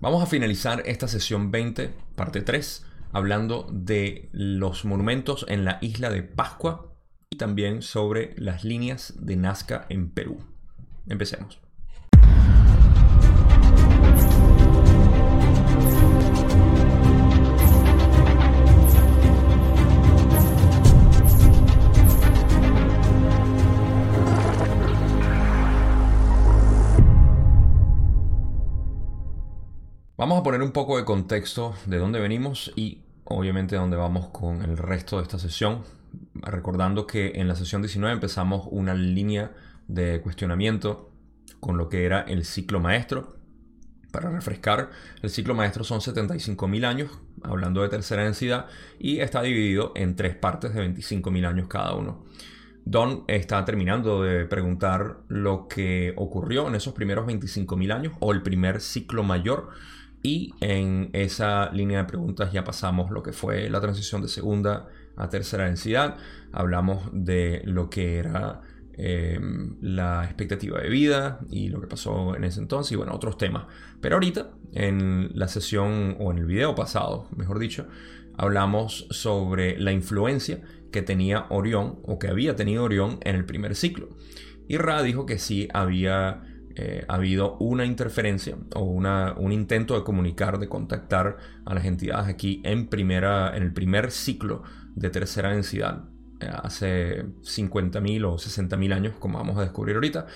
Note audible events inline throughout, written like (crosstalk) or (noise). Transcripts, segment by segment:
Vamos a finalizar esta sesión 20, parte 3, hablando de los monumentos en la isla de Pascua y también sobre las líneas de Nazca en Perú. Empecemos. Vamos a poner un poco de contexto de dónde venimos y obviamente dónde vamos con el resto de esta sesión. Recordando que en la sesión 19 empezamos una línea de cuestionamiento con lo que era el ciclo maestro. Para refrescar, el ciclo maestro son 75.000 años, hablando de tercera densidad, y está dividido en tres partes de 25.000 años cada uno. Don está terminando de preguntar lo que ocurrió en esos primeros 25.000 años o el primer ciclo mayor y en esa línea de preguntas ya pasamos lo que fue la transición de segunda a tercera densidad. Hablamos de lo que era em, la expectativa de vida y lo que pasó en ese entonces y bueno, otros temas. Pero ahorita, en la sesión o en el video pasado, mejor dicho, hablamos sobre la influencia que tenía Orión o que había tenido Orión en el primer ciclo. Y Ra dijo que sí había eh, ha habido una interferencia o un intento de comunicar, de contactar a las entidades aquí en, primera, en el primer ciclo de tercera densidad, eh, hace 50.000 o 60.000 años, como vamos a descubrir ahorita.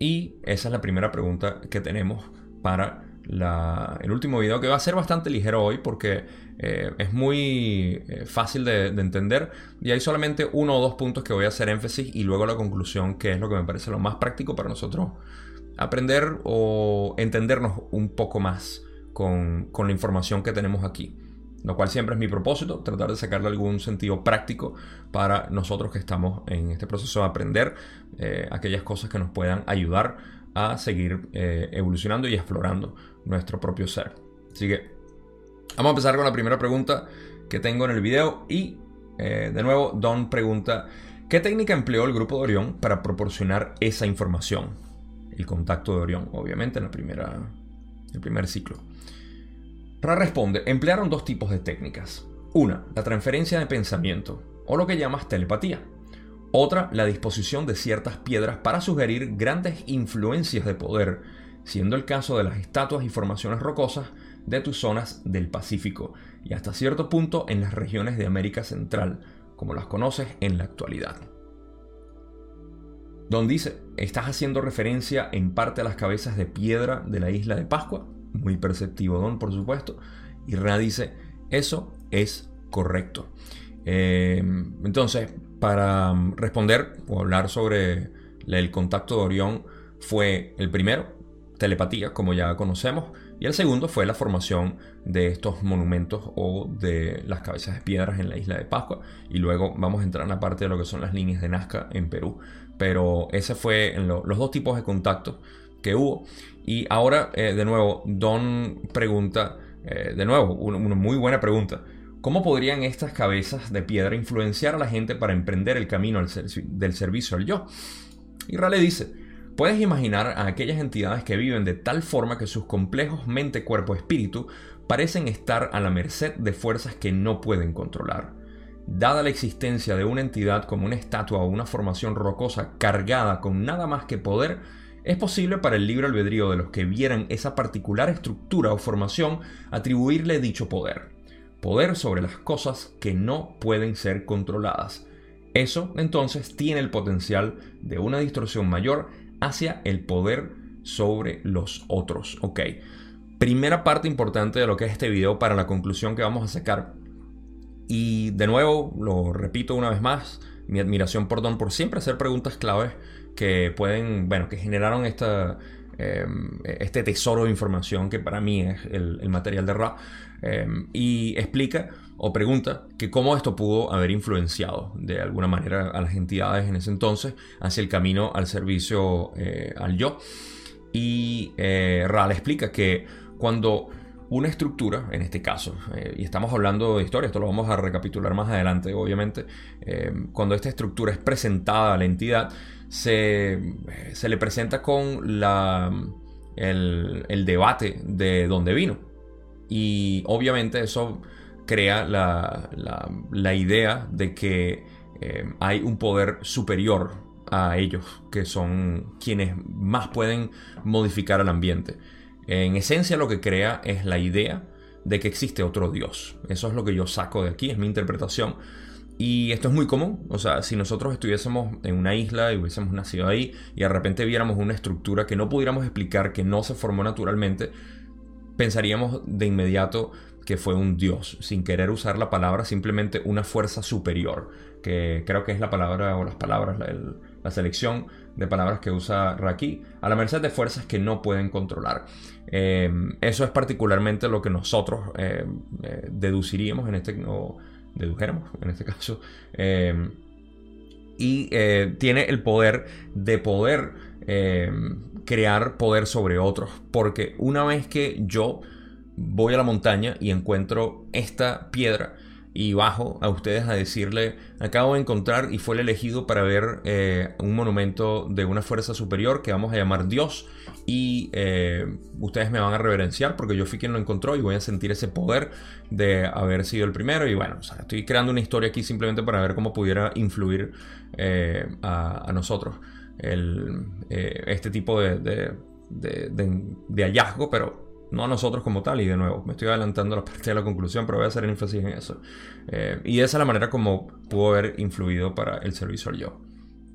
Y esa es la primera pregunta que tenemos para el último video, que va a ser bastante ligero hoy porque eh, es muy fácil de, de, entender y hay solamente uno o dos puntos que voy a hacer énfasis y luego la conclusión, que es lo que me parece lo más práctico para nosotros aprender o entendernos un poco más con, la información que tenemos aquí. Lo cual siempre es mi propósito, tratar de sacarle algún sentido práctico para nosotros que estamos en este proceso de aprender eh, aquellas cosas que nos puedan ayudar a seguir eh, evolucionando y explorando nuestro propio ser. Así que vamos a empezar con la primera pregunta que tengo en el video y eh, de nuevo Don pregunta, ¿qué técnica empleó el grupo de Orión para proporcionar esa información? El contacto de Orión, obviamente, en la primera, el primer ciclo. Ra responde, emplearon dos tipos de técnicas. Una, la transferencia de pensamiento, o lo que llamas telepatía. Otra, la disposición de ciertas piedras para sugerir grandes influencias de poder, siendo el caso de las estatuas y formaciones rocosas de tus zonas del Pacífico y hasta cierto punto en las regiones de América Central, como las conoces en la actualidad. Don dice, estás haciendo referencia en parte a las cabezas de piedra de la isla de Pascua, muy perceptivo Don, por supuesto, y Ra dice, eso es correcto. Em, entonces, para responder o hablar sobre el contacto de Orión, fue el primero, telepatía, como ya conocemos, y el segundo fue la formación de estos monumentos o de las cabezas de piedras en la isla de Pascua. Y luego vamos a entrar en la parte de lo que son las líneas de Nazca en Perú. Pero ese fue los dos tipos de contacto que hubo. Y ahora, eh, de nuevo, Don pregunta, eh, de nuevo, una, muy buena pregunta. ¿Cómo podrían estas cabezas de piedra influenciar a la gente para emprender el camino del servicio al yo? Y Rale dice, puedes imaginar a aquellas entidades que viven de tal forma que sus complejos mente, cuerpo, espíritu parecen estar a la merced de fuerzas que no pueden controlar. Dada la existencia de una entidad como una estatua o una formación rocosa cargada con nada más que poder, es posible para el libre albedrío de los que vieran esa particular estructura o formación atribuirle dicho poder. Poder sobre las cosas que no pueden ser controladas. Eso entonces tiene el potencial de una distorsión mayor hacia el poder sobre los otros. Primera parte importante de lo que es este video para la conclusión que vamos a sacar y de nuevo, lo repito una vez más, mi admiración por Don por siempre hacer preguntas claves que pueden, bueno, que generaron esta, em, este tesoro de información que para mí es el, material de Ra. Em, y explica o pregunta que cómo esto pudo haber influenciado de alguna manera a las entidades en ese entonces hacia el camino al servicio eh, al yo. Y eh, Ra le explica que cuando una estructura, en este caso, eh, y estamos hablando de historia, esto lo vamos a recapitular más adelante, obviamente, eh, cuando esta estructura es presentada a la entidad, se, le presenta con la, el, debate de dónde vino. Y obviamente eso crea la, idea de que eh, hay un poder superior a ellos, que son quienes más pueden modificar el ambiente. En esencia lo que crea es la idea de que existe otro Dios. Eso es lo que yo saco de aquí, es mi interpretación. Y esto es muy común, o sea, si nosotros estuviésemos en una isla y hubiésemos nacido ahí y de repente viéramos una estructura que no pudiéramos explicar, que no se formó naturalmente, pensaríamos de inmediato que fue un dios, sin querer usar la palabra, simplemente una fuerza superior, que creo que es la palabra o las palabras, la, selección de palabras que usa Raki, a la merced de fuerzas que no pueden controlar. Eh, eso es particularmente lo que nosotros eh, eh, deduciríamos en este dedujéramos en este (laughs) caso. Y tiene el poder de poder crear poder sobre otros. Porque una vez que yo voy a la montaña y encuentro esta piedra, y bajo a ustedes a decirle, acabo de encontrar y fue el elegido para ver eh, un monumento de una fuerza superior que vamos a llamar Dios y eh, ustedes me van a reverenciar porque yo fui quien lo encontró y voy a sentir ese poder de haber sido el primero. Y bueno, estoy creando una historia aquí simplemente para ver cómo pudiera influir eh, a, nosotros este tipo de, de hallazgo, pero no a nosotros como tal, y de nuevo, me estoy adelantando la parte de la conclusión, pero voy a hacer énfasis en eso. Eh, y esa es la manera como pudo haber influido para el servicio al yo.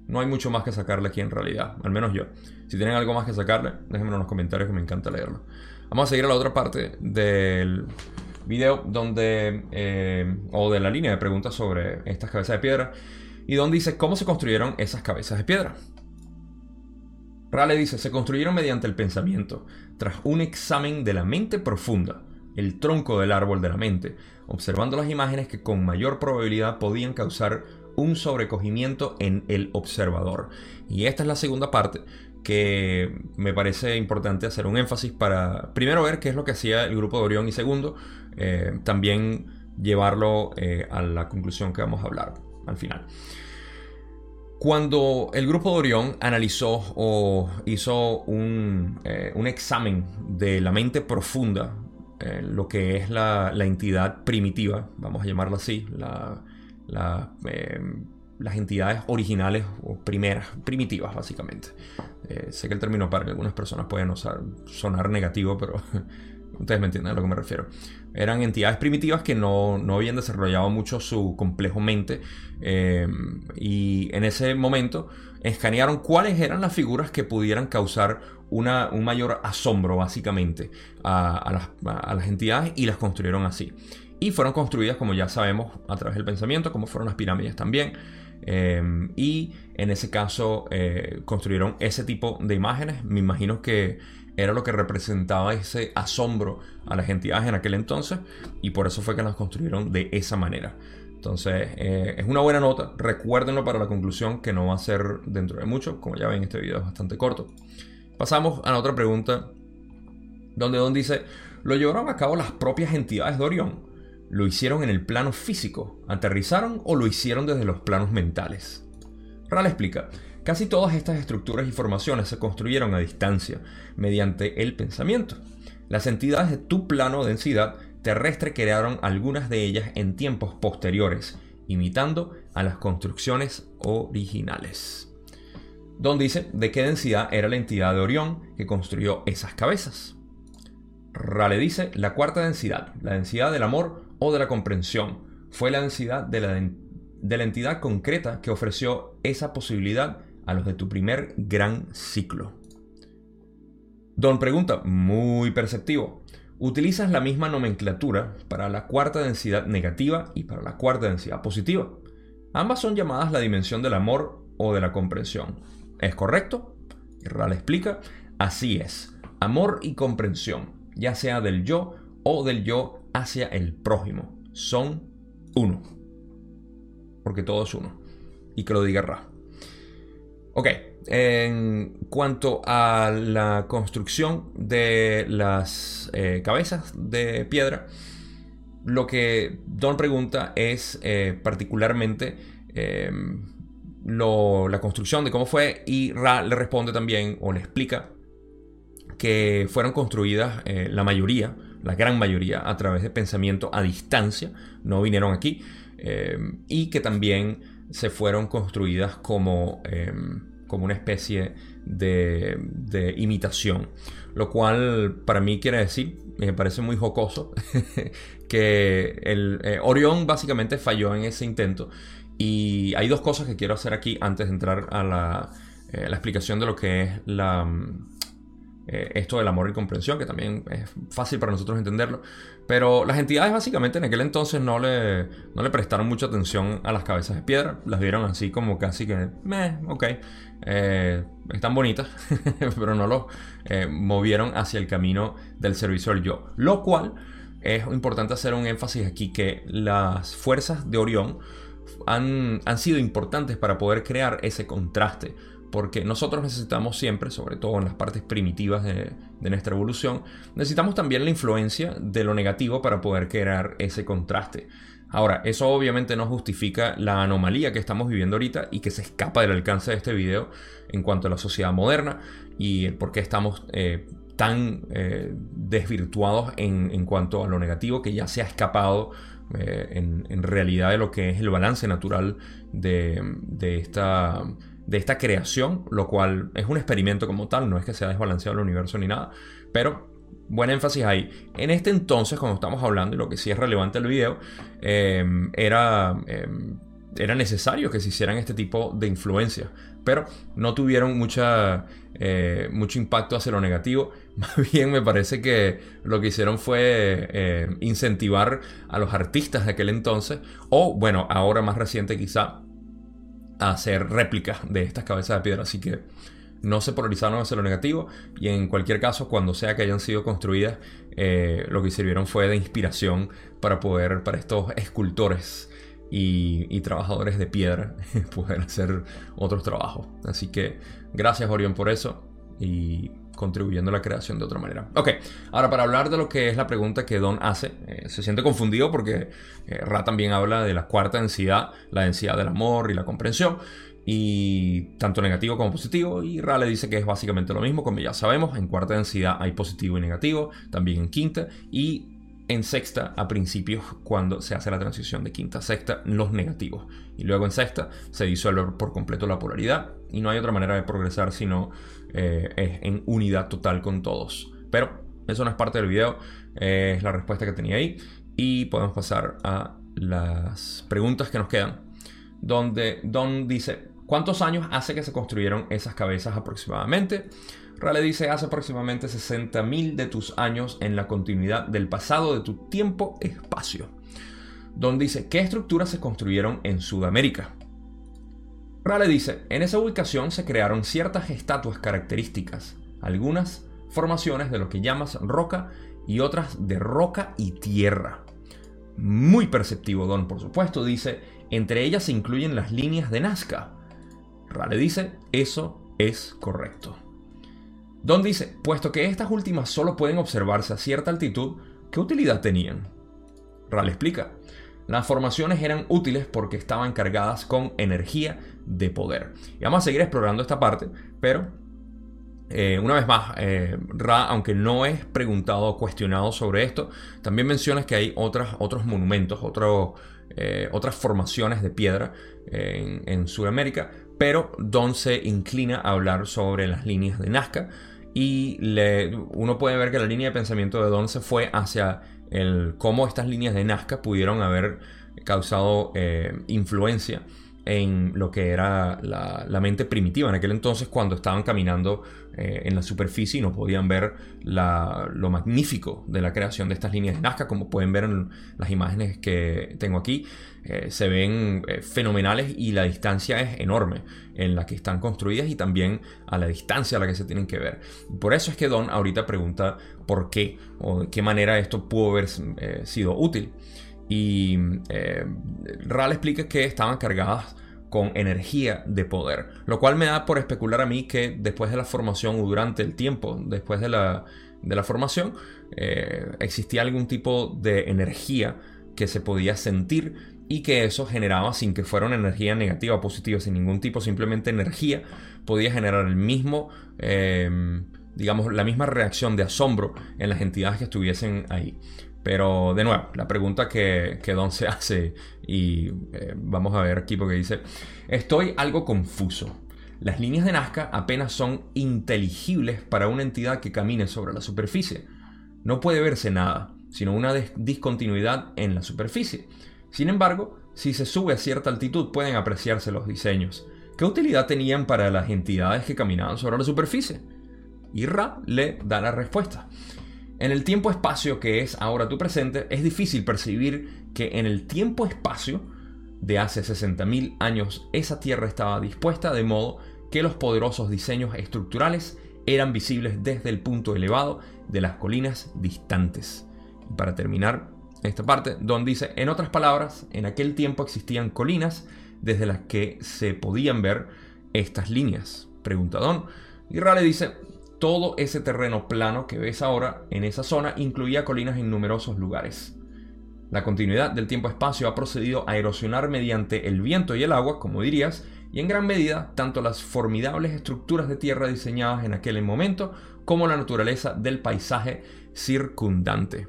No hay mucho más que sacarle aquí en realidad, al menos yo. Si tienen algo más que sacarle, déjenmelo en los comentarios que me encanta leerlo. Vamos a seguir a la otra parte del video donde, eh, o de la línea de preguntas sobre estas cabezas de piedra, y donde dice cómo se construyeron esas cabezas de piedra. Rale dice, se construyeron mediante el pensamiento, tras un examen de la mente profunda, el tronco del árbol de la mente, observando las imágenes que con mayor probabilidad podían causar un sobrecogimiento en el observador. Y esta es la segunda parte que me parece importante hacer un énfasis para primero ver qué es lo que hacía el grupo de Orión y segundo, eh, también llevarlo eh, a la conclusión que vamos a hablar al final. Cuando el grupo de Orión analizó o hizo un, eh, examen de la mente profunda, eh, lo que es la, entidad primitiva, vamos a llamarla así, eh, las entidades originales o primeras, primitivas básicamente. sé que el término para algunas personas puede sonar negativo, pero (laughs) Ustedes me entienden a lo que me refiero. Eran entidades primitivas que no, habían desarrollado mucho su complejo mente. Eh, y en ese momento escanearon cuáles eran las figuras que pudieran causar una, un mayor asombro, básicamente, a, las, entidades y las construyeron así. Y fueron construidas, como ya sabemos, a través del pensamiento, como fueron las pirámides también. Eh, y en ese caso eh, construyeron ese tipo de imágenes. Me imagino que era lo que representaba ese asombro a las entidades en aquel entonces y por eso fue que las construyeron de esa manera. Entonces, eh, es una buena nota. Recuérdenlo para la conclusión que no va a ser dentro de mucho. Como ya ven, este video es bastante corto. Pasamos a la otra pregunta, donde Don dice, ¿lo llevaron a cabo las propias entidades de Orión? ¿Lo hicieron en el plano físico? ¿Aterrizaron o lo hicieron desde los planos mentales? Ral explica, Casi todas estas estructuras y formaciones se construyeron a distancia, mediante el pensamiento. Las entidades de tu plano de densidad terrestre crearon algunas de ellas en tiempos posteriores, imitando a las construcciones originales. Don dice de qué densidad era la entidad de Orión que construyó esas cabezas. Rale dice la cuarta densidad, la densidad del amor o de la comprensión, fue la densidad de la, de la entidad concreta que ofreció esa posibilidad a los de tu primer gran ciclo. Don pregunta, muy perceptivo. ¿Utilizas la misma nomenclatura para la cuarta densidad negativa y para la cuarta densidad positiva? Ambas son llamadas la dimensión del amor o de la comprensión. ¿Es correcto? Ral explica, así es. Amor y comprensión, ya sea del yo o del yo hacia el prójimo, son uno. Porque todo es uno. Y que lo diga Ra. Ok, en cuanto a la construcción de las eh, cabezas de piedra, lo que Don pregunta es eh, particularmente em, la construcción de cómo fue y Ra le responde también o le explica que fueron construidas eh, la mayoría la gran mayoría, a través de pensamiento a distancia, no vinieron aquí, y que también se fueron construidas como, como una especie de, imitación. Lo cual para mí quiere decir, me parece muy jocoso, (laughs) que el eh, Orión básicamente falló en ese intento. Y hay dos cosas que quiero hacer aquí antes de entrar a la, eh, explicación de lo que es la, mm, eh, esto del amor y comprensión, que también es fácil para nosotros entenderlo. Pero las entidades básicamente en aquel entonces no le, no le prestaron mucha atención a las cabezas de piedra. Las vieron así como casi que, meh, ok, están bonitas, (laughs) pero no los movieron hacia el camino del servicio al yo. Lo cual es importante hacer un énfasis aquí que las fuerzas de Orión han, sido importantes para poder crear ese contraste. Porque nosotros necesitamos siempre, sobre todo en las partes primitivas de, nuestra evolución, necesitamos también la influencia de lo negativo para poder crear ese contraste. Ahora, eso obviamente no justifica la anomalía que estamos viviendo ahorita y que se escapa del alcance de este video en cuanto a la sociedad moderna y el por qué estamos eh, tan eh, desvirtuados en, cuanto a lo negativo que ya se ha escapado eh, en, realidad de lo que es el balance natural de, esta, de esta creación, lo cual es un experimento como tal, no es que sea desbalanceado el universo ni nada, pero buen énfasis ahí. En este entonces, cuando estamos hablando, y lo que sí es relevante el video, eh, era era necesario que se hicieran este tipo de influencias, pero no tuvieron mucha, eh, mucho impacto hacia lo negativo. (laughs) Más bien me parece que lo que hicieron fue eh, incentivar a los artistas de aquel entonces, o bueno, ahora más reciente quizá, a hacer réplicas de estas cabezas de piedra. Así que no se polarizaron hacia lo negativo y en cualquier caso, cuando sea que hayan sido construidas, eh, lo que sirvieron fue de inspiración para poder, para estos escultores y, trabajadores de piedra (laughs) pueden hacer otros trabajos. Así que gracias Orión por eso y contribuyendo a la creación de otra manera. Ok, ahora para hablar de lo que es la pregunta que Don hace, eh, se siente confundido porque eh, Ra también habla de la cuarta densidad, la densidad del amor y la comprensión, y tanto negativo como positivo, y Ra le dice que es básicamente lo mismo, como ya sabemos, en cuarta densidad hay positivo y negativo, también en quinta, y en sexta a principios cuando se hace la transición de quinta a sexta los negativos y luego en sexta se disuelve por completo la polaridad y no hay otra manera de progresar sino eh, es en unidad total con todos pero eso no es parte del video es la respuesta que tenía ahí y podemos pasar a las preguntas que nos quedan donde Don dice ¿cuántos años hace que se construyeron esas cabezas aproximadamente? Rale dice, hace aproximadamente 60.000 de tus años en la continuidad del pasado de tu tiempo-espacio. Don dice, ¿qué estructuras se construyeron en Sudamérica? Rale dice, en esa ubicación se crearon ciertas estatuas características, algunas formaciones de lo que llamas roca y otras de roca y tierra. Muy perceptivo, Don, por supuesto, dice, entre ellas se incluyen las líneas de Nazca. Rale dice, eso es correcto. Don dice, puesto que estas últimas solo pueden observarse a cierta altitud, ¿qué utilidad tenían? Ral explica, las formaciones eran útiles porque estaban cargadas con energía de poder. Y vamos a seguir explorando esta parte, pero eh, una vez más, eh, Ra, aunque no es preguntado o cuestionado sobre esto, también menciona que hay otras, otros monumentos, eh, otras formaciones de piedra en, en Sudamérica, pero Don se inclina a hablar sobre las líneas de Nazca y uno puede ver que la línea de pensamiento de Don se fue hacia el cómo estas líneas de Nazca pudieron haber causado eh, influencia en lo que era la, mente primitiva. En aquel entonces cuando estaban caminando eh, en la superficie y no podían ver lo magnífico de la creación de estas líneas de Nazca como pueden ver en las imágenes que tengo aquí eh, se ven eh, fenomenales y la distancia es enorme en la que están construidas y también a la distancia a la que se tienen que ver. Por eso es que Don ahorita pregunta por qué o de qué manera esto pudo haber sido útil. Y Ral explica que estaban cargadas con energía de poder, lo cual me da por especular a mí que después de la formación o durante el tiempo después de la, formación eh, existía algún tipo de energía que se podía sentir y que eso generaba sin que fuera una energía negativa o positiva, sin ningún tipo, simplemente energía, podía generar el mismo, eh, digamos, la misma reacción de asombro en las entidades que estuviesen ahí. Pero de nuevo, la pregunta que, Don se (laughs) hace, y eh, vamos a ver aquí porque dice, estoy algo confuso. Las líneas de Nazca apenas son inteligibles para una entidad que camine sobre la superficie. No puede verse nada, sino una discontinuidad en la superficie. Sin embargo, si se sube a cierta altitud pueden apreciarse los diseños. ¿Qué utilidad tenían para las entidades que caminaban sobre la superficie? Y Ra le da la respuesta. En el tiempo-espacio que es ahora tu presente, es difícil percibir que en el tiempo-espacio de hace 60.000 años esa Tierra estaba dispuesta de modo que los poderosos diseños estructurales eran visibles desde el punto elevado de las colinas distantes. Y para terminar esta parte, Don dice, en otras palabras, en aquel tiempo existían colinas desde las que se podían ver estas líneas. Pregunta Don. Y Rale dice, todo ese terreno plano que ves ahora en esa zona incluía colinas en numerosos lugares. La continuidad del tiempo-espacio ha procedido a erosionar mediante el viento y el agua, como dirías, y en gran medida tanto las formidables estructuras de tierra diseñadas en aquel momento como la naturaleza del paisaje circundante.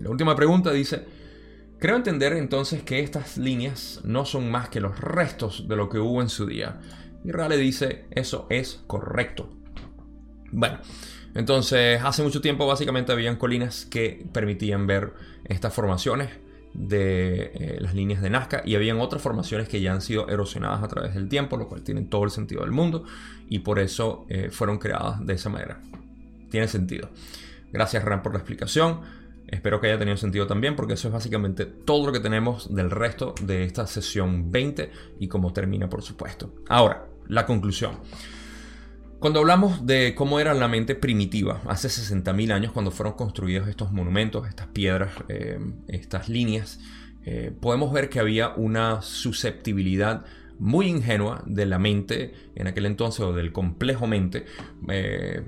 La última pregunta dice, creo entender entonces que estas líneas no son más que los restos de lo que hubo en su día. Y Rale dice, eso es correcto. Bueno, entonces hace mucho tiempo básicamente habían colinas que permitían ver estas formaciones de eh, las líneas de Nazca y habían otras formaciones que ya han sido erosionadas a través del tiempo, lo cual tiene todo el sentido del mundo y por eso eh, fueron creadas de esa manera. Tiene sentido. Gracias Ram por la explicación. Espero que haya tenido sentido también porque eso es básicamente todo lo que tenemos del resto de esta sesión 20 y cómo termina por supuesto. Ahora, la conclusión. Cuando hablamos de cómo era la mente primitiva, hace 60.000 años cuando fueron construidos estos monumentos, estas piedras, eh, estas líneas, eh, podemos ver que había una susceptibilidad muy ingenua de la mente en aquel entonces o del complejo mente eh,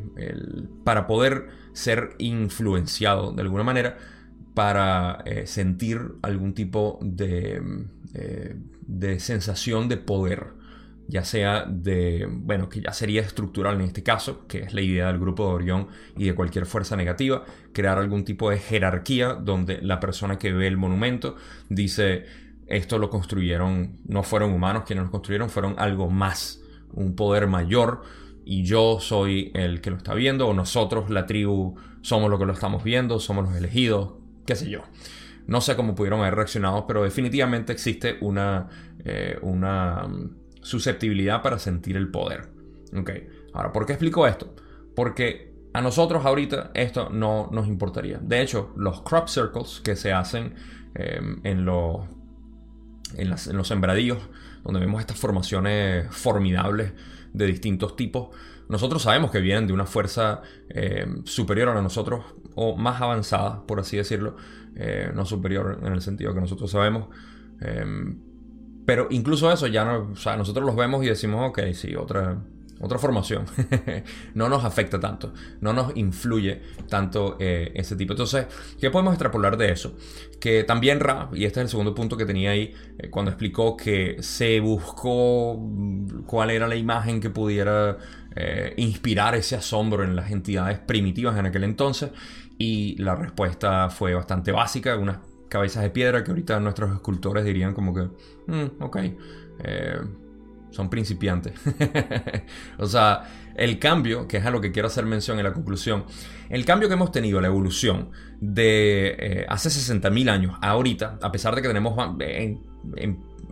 para poder ser influenciado de alguna manera para sentir algún tipo de, de sensación de poder ya sea de, bueno, que ya sería estructural en este caso, que es la idea del grupo de Orión y de cualquier fuerza negativa, crear algún tipo de jerarquía donde la persona que ve el monumento dice, esto lo construyeron, no fueron humanos quienes lo construyeron, fueron algo más, un poder mayor, y yo soy el que lo está viendo, o nosotros, la tribu, somos lo que lo estamos viendo, somos los elegidos, qué sé yo. No sé cómo pudieron haber reaccionado, pero definitivamente existe una, eh, una susceptibilidad para sentir el poder. Ahora, ¿por qué explico esto? Porque a nosotros ahorita esto no nos importaría. De hecho, los crop circles que se hacen em, en, los, en, los sembradíos, donde vemos estas formaciones formidables de distintos tipos, nosotros sabemos que vienen de una fuerza em, superior a nosotros o más avanzada, por así decirlo, eh, no superior en el sentido que nosotros sabemos, em, pero incluso eso ya no, o sea, nosotros los vemos y decimos, ok, sí, otra, otra formación. (laughs) no nos afecta tanto, no nos influye tanto eh, ese tipo. Entonces, ¿qué podemos extrapolar de eso? Que también Ra, y este es el segundo punto que tenía ahí, eh, cuando explicó que se buscó cuál era la imagen que pudiera eh, inspirar ese asombro en las entidades primitivas en aquel entonces, y la respuesta fue bastante básica, unas cabezas de piedra que ahorita nuestros escultores dirían como que, mm, ok, eh, son principiantes. (laughs) o sea, el cambio, que es a lo que quiero hacer mención en la conclusión, el cambio que hemos tenido, la evolución de eh, hace 60.000 años a ahorita, a pesar de que tenemos en,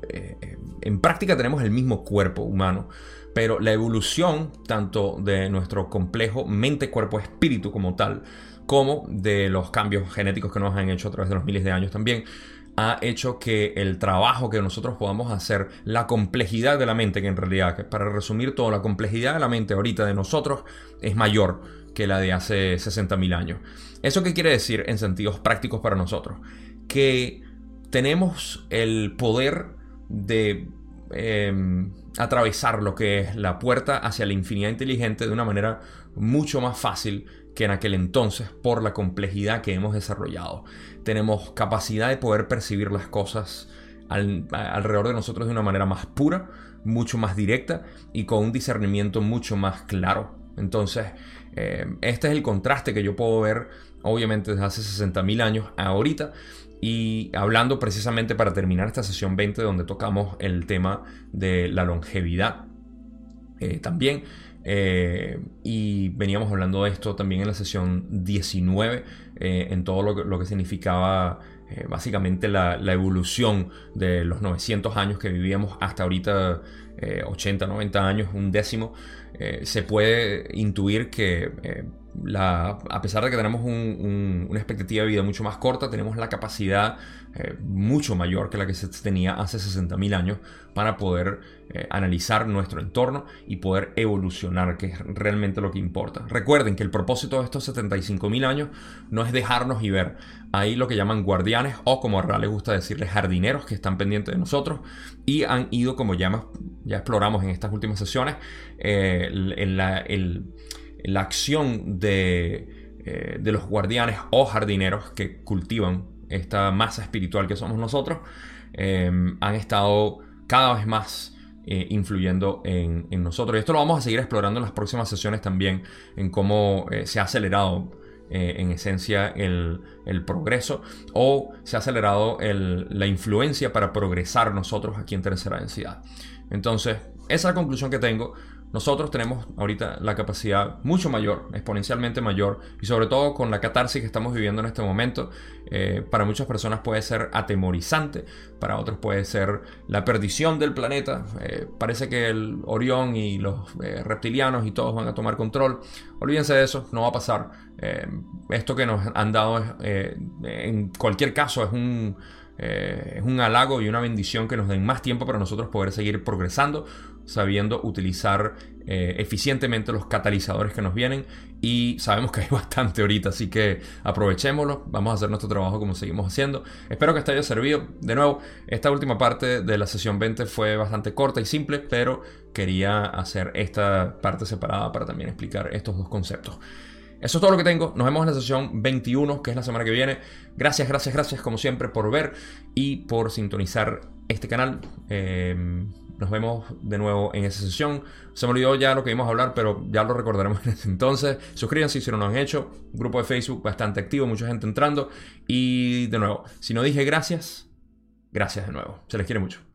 eh, en práctica tenemos el mismo cuerpo humano, pero la evolución tanto de nuestro complejo mente, cuerpo, espíritu como tal, como de los cambios genéticos que nos han hecho a través de los miles de años también, ha hecho que el trabajo que nosotros podamos hacer, la complejidad de la mente, que en realidad, para resumir todo, la complejidad de la mente ahorita de nosotros es mayor que la de hace 60.000 años. ¿Eso qué quiere decir en sentidos prácticos para nosotros? Que tenemos el poder de em, atravesar lo que es la puerta hacia la infinidad inteligente de una manera mucho más fácil que en aquel entonces por la complejidad que hemos desarrollado. Tenemos capacidad de poder percibir las cosas alrededor de nosotros de una manera más pura, mucho más directa y con un discernimiento mucho más claro Entonces, eh, este es el contraste que yo puedo ver, obviamente, desde hace 60.000 años ahorita. Y hablando precisamente para terminar esta sesión 20, donde tocamos el tema de la longevidad. Eh, también eh, y veníamos hablando de esto también en la sesión 19, eh, en todo lo que, significaba eh, básicamente la, evolución de los 900 años que vivíamos hasta ahorita 80, 90 años, un décimo. se puede intuir que a pesar de que tenemos una expectativa de vida mucho más corta, tenemos la capacidad eh, mucho mayor que la que se tenía hace 60.000 años para poder eh, analizar nuestro entorno y poder evolucionar, que es realmente lo que importa. Recuerden que el propósito de estos 75.000 años no es dejarnos y ver. Hay lo que llaman guardianes o como a Ra les gusta decirles jardineros que están pendientes de nosotros y han ido, como ya, ya exploramos en estas últimas sesiones, eh, en la... El, la acción eh, de, los guardianes o jardineros que cultivan esta masa espiritual que somos nosotros, han estado cada vez más eh, influyendo en, nosotros. Y esto lo vamos a seguir explorando en las próximas sesiones también, en cómo eh, se ha acelerado en esencia el, progreso o se ha acelerado la influencia para progresar nosotros aquí en tercera densidad. Entonces, esa conclusión que tengo. Nosotros tenemos ahorita la capacidad mucho mayor, exponencialmente mayor, y sobre todo con la catarsis que estamos viviendo en este momento, eh, para muchas personas puede ser atemorizante, para otros puede ser la perdición del planeta. Eh, parece que el Orión y los eh, reptilianos y todos van a tomar control. Olvídense de eso, no va a pasar. esto que nos han dado en cualquier caso es un es un halago y una bendición que nos den más tiempo para nosotros poder seguir progresando, sabiendo utilizar eh, eficientemente los catalizadores que nos vienen y sabemos que hay (laughs) bastante ahorita, así que aprovechémoslo, vamos a hacer nuestro trabajo como seguimos haciendo. Espero que te haya servido. De nuevo, esta última parte de la sesión 20 fue bastante corta y simple, pero quería hacer esta parte separada para también explicar estos dos conceptos. Eso es todo lo que tengo. Nos vemos en la sesión 21, que es la semana que viene. Gracias, gracias, gracias como siempre por ver y por sintonizar este canal. Em, nos vemos de nuevo en esa sesión. Se me olvidó ya lo que íbamos a hablar, pero ya lo recordaremos en ese entonces. Suscríbanse si no lo han hecho. Grupo de Facebook bastante activo, mucha gente entrando. Y de nuevo, si no dije gracias, gracias de nuevo. Se les quiere mucho.